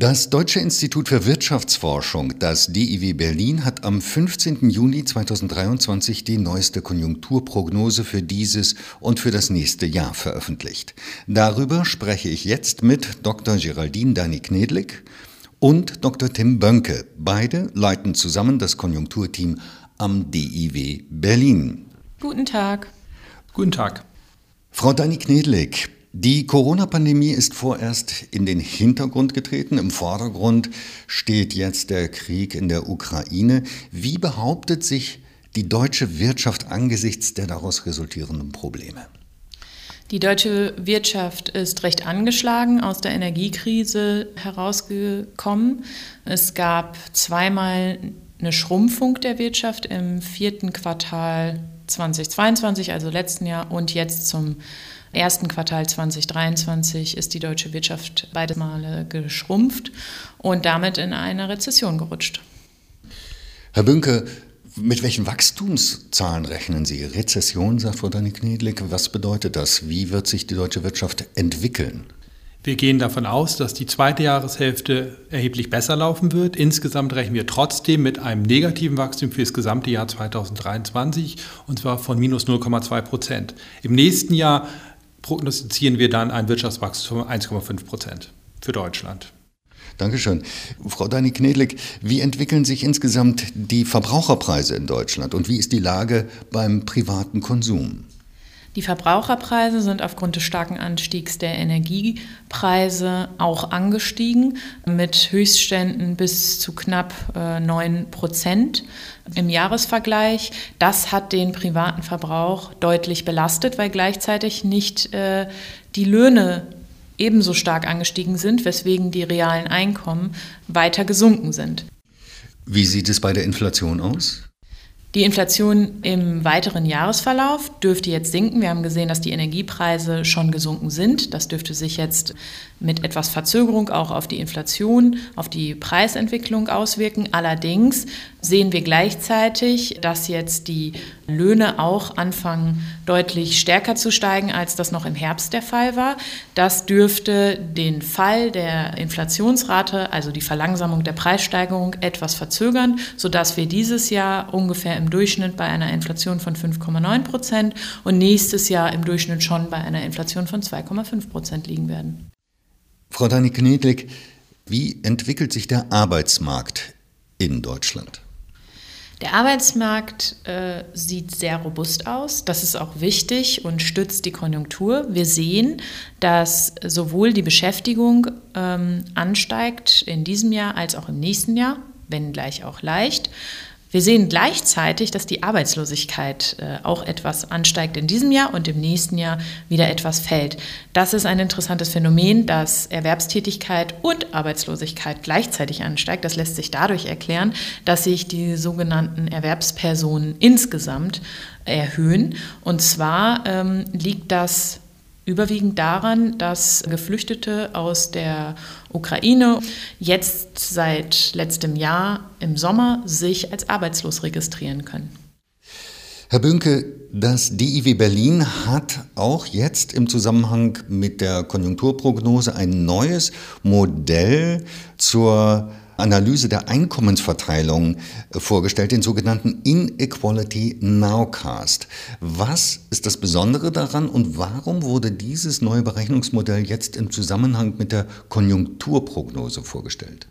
Das Deutsche Institut für Wirtschaftsforschung, das DIW Berlin, hat am 15. Juni 2023 die neueste Konjunkturprognose für dieses und für das nächste Jahr veröffentlicht. Darüber spreche ich jetzt mit Dr. Geraldine Dani Knedlik und Dr. Tim Bönke. Beide leiten zusammen das Konjunkturteam am DIW Berlin. Guten Tag. Guten Tag. Frau Dani Knedlik, die Corona-Pandemie ist vorerst in den Hintergrund getreten. Im Vordergrund steht jetzt der Krieg in der Ukraine. Wie behauptet sich die deutsche Wirtschaft angesichts der daraus resultierenden Probleme? Die deutsche Wirtschaft ist recht angeschlagen aus der Energiekrise herausgekommen. Es gab zweimal eine Schrumpfung der Wirtschaft im vierten Quartal 2022, also letzten Jahr, und jetzt zum ersten Quartal 2023 ist die deutsche Wirtschaft beide Male geschrumpft und damit in eine Rezession gerutscht. Herr Bünke, mit welchen Wachstumszahlen rechnen Sie? Rezession, sagt Frau Dani Knedlik. Was bedeutet das? Wie wird sich die deutsche Wirtschaft entwickeln? Wir gehen davon aus, dass die zweite Jahreshälfte erheblich besser laufen wird. Insgesamt rechnen wir trotzdem mit einem negativen Wachstum für das gesamte Jahr 2023 und zwar von minus 0,2 Prozent. Im nächsten Jahr prognostizieren wir dann ein Wirtschaftswachstum von 1,5 Prozent für Deutschland. Dankeschön. Frau Dani Knedlik, wie entwickeln sich insgesamt die Verbraucherpreise in Deutschland und wie ist die Lage beim privaten Konsum? Die Verbraucherpreise sind aufgrund des starken Anstiegs der Energiepreise auch angestiegen, mit Höchstständen bis zu knapp äh, 9 Prozent im Jahresvergleich. Das hat den privaten Verbrauch deutlich belastet, weil gleichzeitig nicht äh, die Löhne ebenso stark angestiegen sind, weswegen die realen Einkommen weiter gesunken sind. Wie sieht es bei der Inflation aus? Die Inflation im weiteren Jahresverlauf dürfte jetzt sinken. Wir haben gesehen, dass die Energiepreise schon gesunken sind. Das dürfte sich jetzt mit etwas Verzögerung auch auf die Inflation, auf die Preisentwicklung auswirken. Allerdings sehen wir gleichzeitig, dass jetzt die Löhne auch anfangen deutlich stärker zu steigen, als das noch im Herbst der Fall war. Das dürfte den Fall der Inflationsrate, also die Verlangsamung der Preissteigerung, etwas verzögern, sodass wir dieses Jahr ungefähr im Durchschnitt bei einer Inflation von 5,9 Prozent und nächstes Jahr im Durchschnitt schon bei einer Inflation von 2,5 Prozent liegen werden. Frau Dani Knedlik, wie entwickelt sich der Arbeitsmarkt in Deutschland? Der Arbeitsmarkt äh, sieht sehr robust aus. Das ist auch wichtig und stützt die Konjunktur. Wir sehen, dass sowohl die Beschäftigung ähm, ansteigt in diesem Jahr als auch im nächsten Jahr, wenn gleich auch leicht. Wir sehen gleichzeitig, dass die Arbeitslosigkeit äh, auch etwas ansteigt in diesem Jahr und im nächsten Jahr wieder etwas fällt. Das ist ein interessantes Phänomen, dass Erwerbstätigkeit und Arbeitslosigkeit gleichzeitig ansteigt. Das lässt sich dadurch erklären, dass sich die sogenannten Erwerbspersonen insgesamt erhöhen. Und zwar ähm, liegt das überwiegend daran, dass Geflüchtete aus der Ukraine jetzt seit letztem Jahr im Sommer sich als arbeitslos registrieren können. Herr Bünke, das DIW Berlin hat auch jetzt im Zusammenhang mit der Konjunkturprognose ein neues Modell zur Analyse der Einkommensverteilung äh, vorgestellt, den sogenannten Inequality Nowcast. Was ist das Besondere daran und warum wurde dieses neue Berechnungsmodell jetzt im Zusammenhang mit der Konjunkturprognose vorgestellt?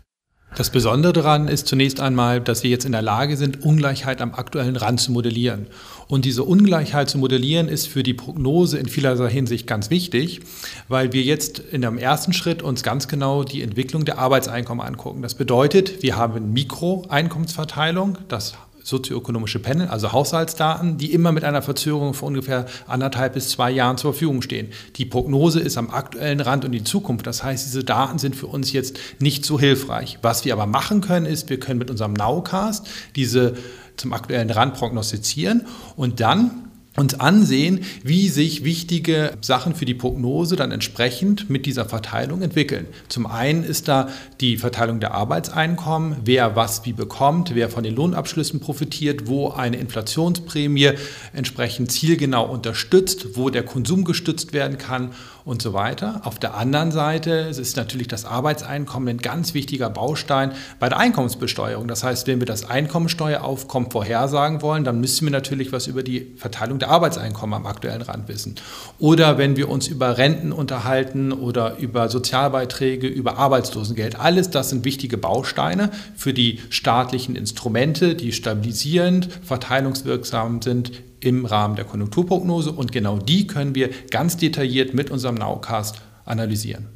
Das Besondere daran ist zunächst einmal, dass wir jetzt in der Lage sind, Ungleichheit am aktuellen Rand zu modellieren. Und diese Ungleichheit zu modellieren ist für die Prognose in vielerlei Hinsicht ganz wichtig, weil wir jetzt in dem ersten Schritt uns ganz genau die Entwicklung der Arbeitseinkommen angucken. Das bedeutet, wir haben Mikroeinkommensverteilung, das sozioökonomische Panel, also Haushaltsdaten, die immer mit einer Verzögerung von ungefähr anderthalb bis zwei Jahren zur Verfügung stehen. Die Prognose ist am aktuellen Rand und die Zukunft. Das heißt, diese Daten sind für uns jetzt nicht so hilfreich. Was wir aber machen können, ist, wir können mit unserem Nowcast diese zum aktuellen Rand prognostizieren und dann uns ansehen, wie sich wichtige Sachen für die Prognose dann entsprechend mit dieser Verteilung entwickeln. Zum einen ist da die Verteilung der Arbeitseinkommen, wer was wie bekommt, wer von den Lohnabschlüssen profitiert, wo eine Inflationsprämie entsprechend zielgenau unterstützt, wo der Konsum gestützt werden kann und so weiter. Auf der anderen Seite ist natürlich das Arbeitseinkommen ein ganz wichtiger Baustein bei der Einkommensbesteuerung. Das heißt, wenn wir das Einkommensteueraufkommen vorhersagen wollen, dann müssen wir natürlich was über die Verteilung der Arbeitseinkommen am aktuellen Rand wissen. Oder wenn wir uns über Renten unterhalten oder über Sozialbeiträge, über Arbeitslosengeld. Alles das sind wichtige Bausteine für die staatlichen Instrumente, die stabilisierend, verteilungswirksam sind im Rahmen der Konjunkturprognose. Und genau die können wir ganz detailliert mit unserem Nowcast analysieren.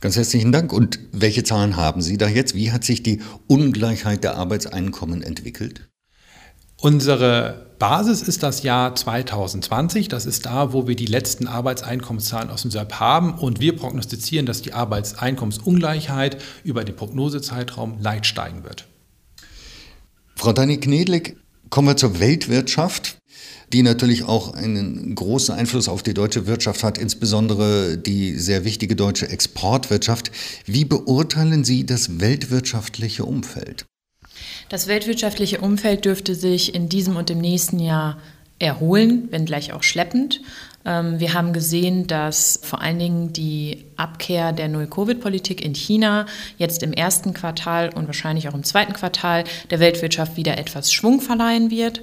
Ganz herzlichen Dank. Und welche Zahlen haben Sie da jetzt? Wie hat sich die Ungleichheit der Arbeitseinkommen entwickelt? Unsere Basis ist das Jahr 2020. Das ist da, wo wir die letzten Arbeitseinkommenszahlen aus dem SERP haben. Und wir prognostizieren, dass die Arbeitseinkommensungleichheit über den Prognosezeitraum leicht steigen wird. Frau Dani Knedlik, kommen wir zur Weltwirtschaft die natürlich auch einen großen Einfluss auf die deutsche Wirtschaft hat, insbesondere die sehr wichtige deutsche Exportwirtschaft. Wie beurteilen Sie das weltwirtschaftliche Umfeld? Das weltwirtschaftliche Umfeld dürfte sich in diesem und im nächsten Jahr erholen, wenngleich auch schleppend. Ähm, wir haben gesehen, dass vor allen Dingen die Abkehr der Null-Covid-Politik in China jetzt im ersten Quartal und wahrscheinlich auch im zweiten Quartal der Weltwirtschaft wieder etwas Schwung verleihen wird.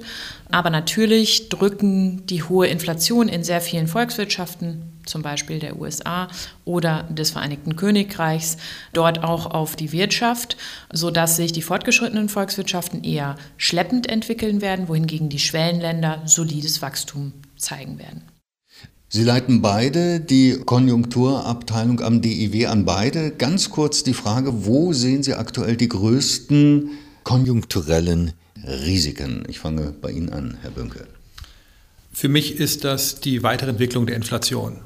Aber natürlich drücken die hohe Inflation in sehr vielen Volkswirtschaften, zum Beispiel der USA oder des Vereinigten Königreichs, dort auch auf die Wirtschaft, sodass sich die fortgeschrittenen Volkswirtschaften eher schleppend entwickeln werden, wohingegen die Schwellenländer solides Wachstum zeigen werden. Sie leiten beide die Konjunkturabteilung am DIW an beide. Ganz kurz die Frage, wo sehen Sie aktuell die größten konjunkturellen Risiken? Ich fange bei Ihnen an, Herr Bünke. Für mich ist das die Weiterentwicklung der Inflation.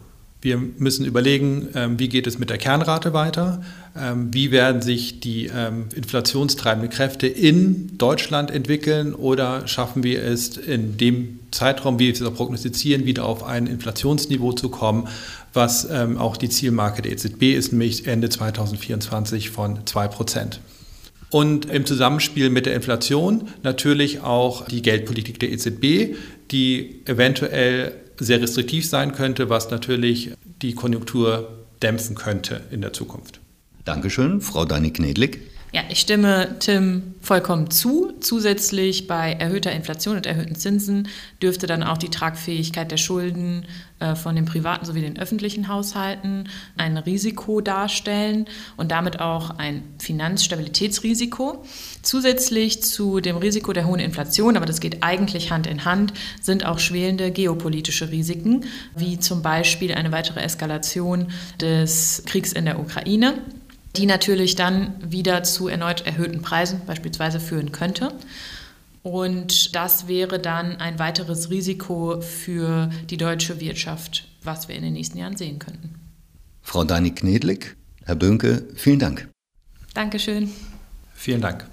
Wir müssen überlegen, ähm, wie geht es mit der Kernrate weiter, ähm, wie werden sich die ähm, inflationstreibenden Kräfte in Deutschland entwickeln oder schaffen wir es in dem Zeitraum, wie wir es auch prognostizieren, wieder auf ein Inflationsniveau zu kommen, was auch die Zielmarke der EZB ist, nämlich Ende 2024 von 2 Prozent. Und im Zusammenspiel mit der Inflation natürlich auch die Geldpolitik der EZB, die eventuell sehr restriktiv sein könnte, was natürlich die Konjunktur dämpfen könnte in der Zukunft. Dankeschön, Frau Dani Knedlik. Ja, ich stimme Tim vollkommen zu. Zusätzlich bei erhöhter Inflation und erhöhten Zinsen dürfte dann auch die Tragfähigkeit der Schulden äh, von den privaten sowie den öffentlichen Haushalten ein Risiko darstellen und damit auch ein Finanzstabilitätsrisiko. Zusätzlich zu dem Risiko der hohen Inflation, aber das geht eigentlich Hand in Hand, sind auch schwelende geopolitische Risiken, wie zum Beispiel eine weitere Eskalation des Kriegs in der Ukraine die natürlich dann wieder zu erneut erhöhten Preisen beispielsweise führen könnte. Und das wäre dann ein weiteres Risiko für die deutsche Wirtschaft, was wir in den nächsten Jahren sehen könnten. Frau Dani Knedlik, Herr Bönke, vielen Dank. Dankeschön. Vielen Dank.